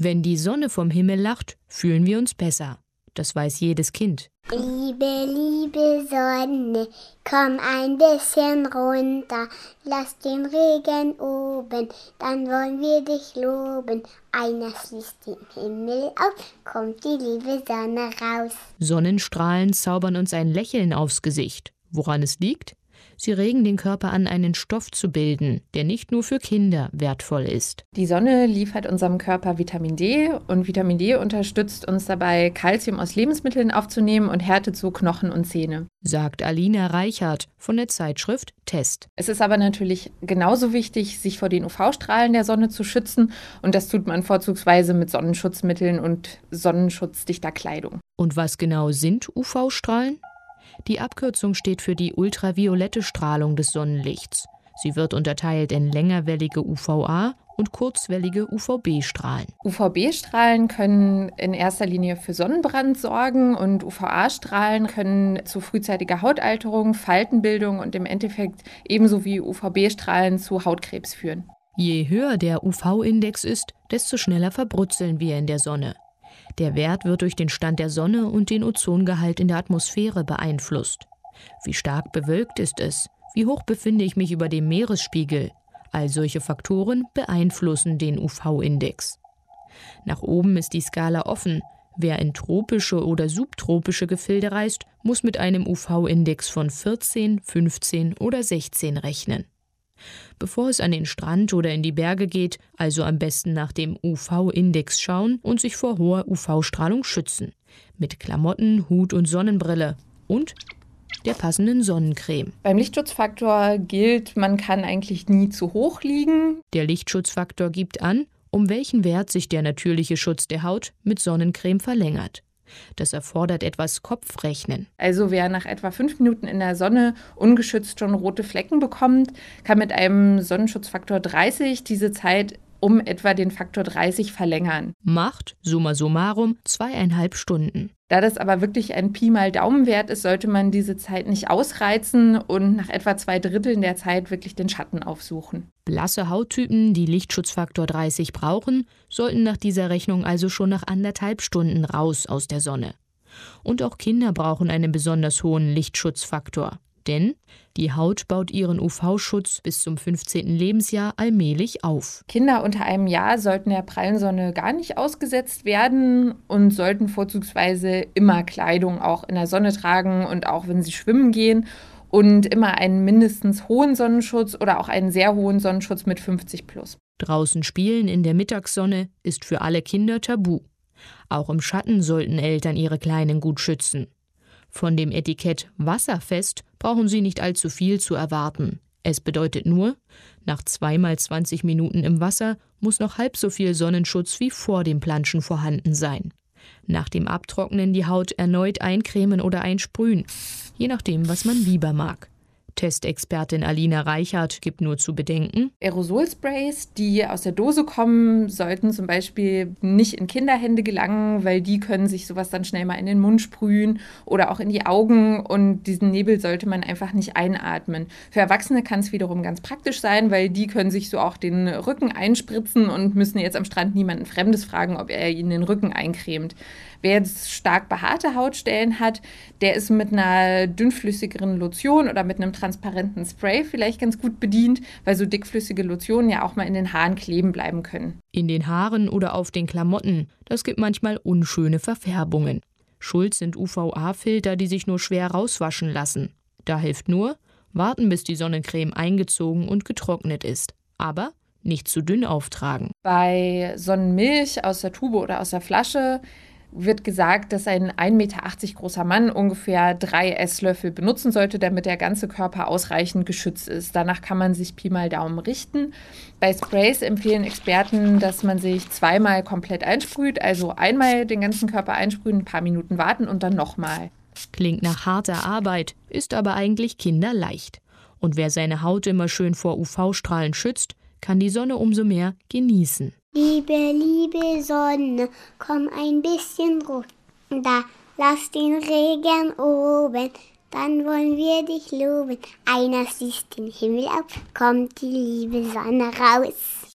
Wenn die Sonne vom Himmel lacht, fühlen wir uns besser. Das weiß jedes Kind. Liebe, liebe Sonne, komm ein bisschen runter, lass den Regen oben, dann wollen wir dich loben. Einer schließt den Himmel auf, kommt die liebe Sonne raus. Sonnenstrahlen zaubern uns ein Lächeln aufs Gesicht. Woran es liegt? Sie regen den Körper an, einen Stoff zu bilden, der nicht nur für Kinder wertvoll ist. Die Sonne liefert unserem Körper Vitamin D und Vitamin D unterstützt uns dabei, Kalzium aus Lebensmitteln aufzunehmen und härtet so Knochen und Zähne. Sagt Alina Reichert von der Zeitschrift Test. Es ist aber natürlich genauso wichtig, sich vor den UV-Strahlen der Sonne zu schützen und das tut man vorzugsweise mit Sonnenschutzmitteln und sonnenschutzdichter Kleidung. Und was genau sind UV-Strahlen? Die Abkürzung steht für die ultraviolette Strahlung des Sonnenlichts. Sie wird unterteilt in längerwellige UVA und kurzwellige UVB-Strahlen. UVB-Strahlen können in erster Linie für Sonnenbrand sorgen und UVA-Strahlen können zu frühzeitiger Hautalterung, Faltenbildung und im Endeffekt ebenso wie UVB-Strahlen zu Hautkrebs führen. Je höher der UV-Index ist, desto schneller verbrutzeln wir in der Sonne. Der Wert wird durch den Stand der Sonne und den Ozongehalt in der Atmosphäre beeinflusst. Wie stark bewölkt ist es? Wie hoch befinde ich mich über dem Meeresspiegel? All solche Faktoren beeinflussen den UV-Index. Nach oben ist die Skala offen. Wer in tropische oder subtropische Gefilde reist, muss mit einem UV-Index von 14, 15 oder 16 rechnen. Bevor es an den Strand oder in die Berge geht, also am besten nach dem UV-Index schauen und sich vor hoher UV-Strahlung schützen. Mit Klamotten, Hut und Sonnenbrille. Und der passenden Sonnencreme. Beim Lichtschutzfaktor gilt, man kann eigentlich nie zu hoch liegen. Der Lichtschutzfaktor gibt an, um welchen Wert sich der natürliche Schutz der Haut mit Sonnencreme verlängert. Das erfordert etwas Kopfrechnen. Also wer nach etwa fünf Minuten in der Sonne ungeschützt schon rote Flecken bekommt, kann mit einem Sonnenschutzfaktor 30 diese Zeit um etwa den Faktor 30 verlängern. Macht, summa summarum, zweieinhalb Stunden. Da das aber wirklich ein Pi mal Daumenwert ist, sollte man diese Zeit nicht ausreizen und nach etwa zwei Dritteln der Zeit wirklich den Schatten aufsuchen. Blasse Hauttypen, die Lichtschutzfaktor 30 brauchen, sollten nach dieser Rechnung also schon nach anderthalb Stunden raus aus der Sonne. Und auch Kinder brauchen einen besonders hohen Lichtschutzfaktor. Denn die Haut baut ihren UV-Schutz bis zum 15. Lebensjahr allmählich auf. Kinder unter einem Jahr sollten der prallen Sonne gar nicht ausgesetzt werden und sollten vorzugsweise immer Kleidung auch in der Sonne tragen und auch wenn sie schwimmen gehen und immer einen mindestens hohen Sonnenschutz oder auch einen sehr hohen Sonnenschutz mit 50 plus. Draußen spielen in der Mittagssonne ist für alle Kinder tabu. Auch im Schatten sollten Eltern ihre Kleinen gut schützen. Von dem Etikett Wasserfest brauchen Sie nicht allzu viel zu erwarten. Es bedeutet nur, nach zweimal 20 Minuten im Wasser muss noch halb so viel Sonnenschutz wie vor dem Planschen vorhanden sein. Nach dem Abtrocknen die Haut erneut eincremen oder einsprühen, je nachdem, was man lieber mag. Testexpertin Alina Reichert gibt nur zu bedenken. Aerosolsprays, die aus der Dose kommen, sollten zum Beispiel nicht in Kinderhände gelangen, weil die können sich sowas dann schnell mal in den Mund sprühen oder auch in die Augen und diesen Nebel sollte man einfach nicht einatmen. Für Erwachsene kann es wiederum ganz praktisch sein, weil die können sich so auch den Rücken einspritzen und müssen jetzt am Strand niemanden Fremdes fragen, ob er ihnen den Rücken eincremt. Wer jetzt stark behaarte Hautstellen hat, der ist mit einer dünnflüssigeren Lotion oder mit einem transparenten Spray vielleicht ganz gut bedient, weil so dickflüssige Lotionen ja auch mal in den Haaren kleben bleiben können. In den Haaren oder auf den Klamotten, das gibt manchmal unschöne Verfärbungen. Schuld sind UVA-Filter, die sich nur schwer rauswaschen lassen. Da hilft nur, warten, bis die Sonnencreme eingezogen und getrocknet ist. Aber nicht zu dünn auftragen. Bei Sonnenmilch aus der Tube oder aus der Flasche wird gesagt, dass ein 1,80 Meter großer Mann ungefähr drei Esslöffel benutzen sollte, damit der ganze Körper ausreichend geschützt ist. Danach kann man sich Pi mal Daumen richten. Bei Sprays empfehlen Experten, dass man sich zweimal komplett einsprüht, also einmal den ganzen Körper einsprühen, ein paar Minuten warten und dann nochmal. Klingt nach harter Arbeit, ist aber eigentlich kinderleicht. Und wer seine Haut immer schön vor UV-Strahlen schützt, kann die Sonne umso mehr genießen. Liebe, liebe Sonne, komm ein bisschen runter, lass den Regen oben, dann wollen wir dich loben. Einer siehst den Himmel auf, kommt die liebe Sonne raus.